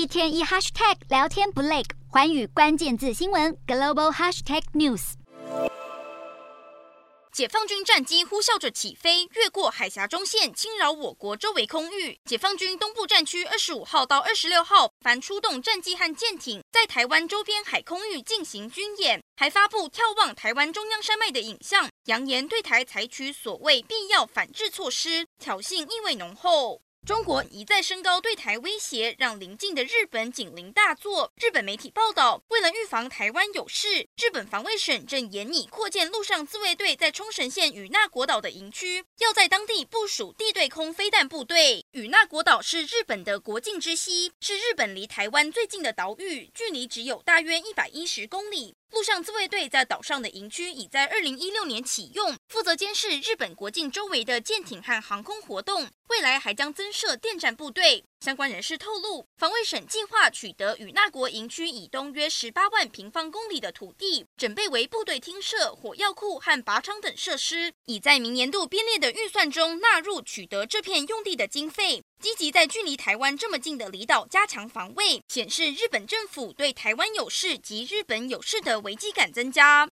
一天一 hashtag 聊天不累，寰宇关键字新闻 global hashtag news。解放军战机呼啸着起飞，越过海峡中线，侵扰我国周围空域。解放军东部战区二十五号到二十六号，凡出动战机和舰艇，在台湾周边海空域进行军演，还发布眺望台湾中央山脉的影像，扬言对台采取所谓必要反制措施，挑衅意味浓厚。中国一再升高对台威胁，让邻近的日本警铃大作。日本媒体报道，为了预防台湾有事，日本防卫省正研拟扩建陆上自卫队在冲绳县与那国岛的营区，要在当地部署地对空飞弹部队。与那国岛是日本的国境之西，是日本离台湾最近的岛屿，距离只有大约一百一十公里。陆上自卫队在岛上的营区已在二零一六年启用，负责监视日本国境周围的舰艇和航空活动。未来还将增设电战部队。相关人士透露，防卫省计划取得与那国营区以东约十八万平方公里的土地，准备为部队厅舍、火药库和靶场等设施，已在明年度编列的预算中纳入取得这片用地的经费。积极在距离台湾这么近的离岛加强防卫，显示日本政府对台湾有事及日本有事的危机感增加。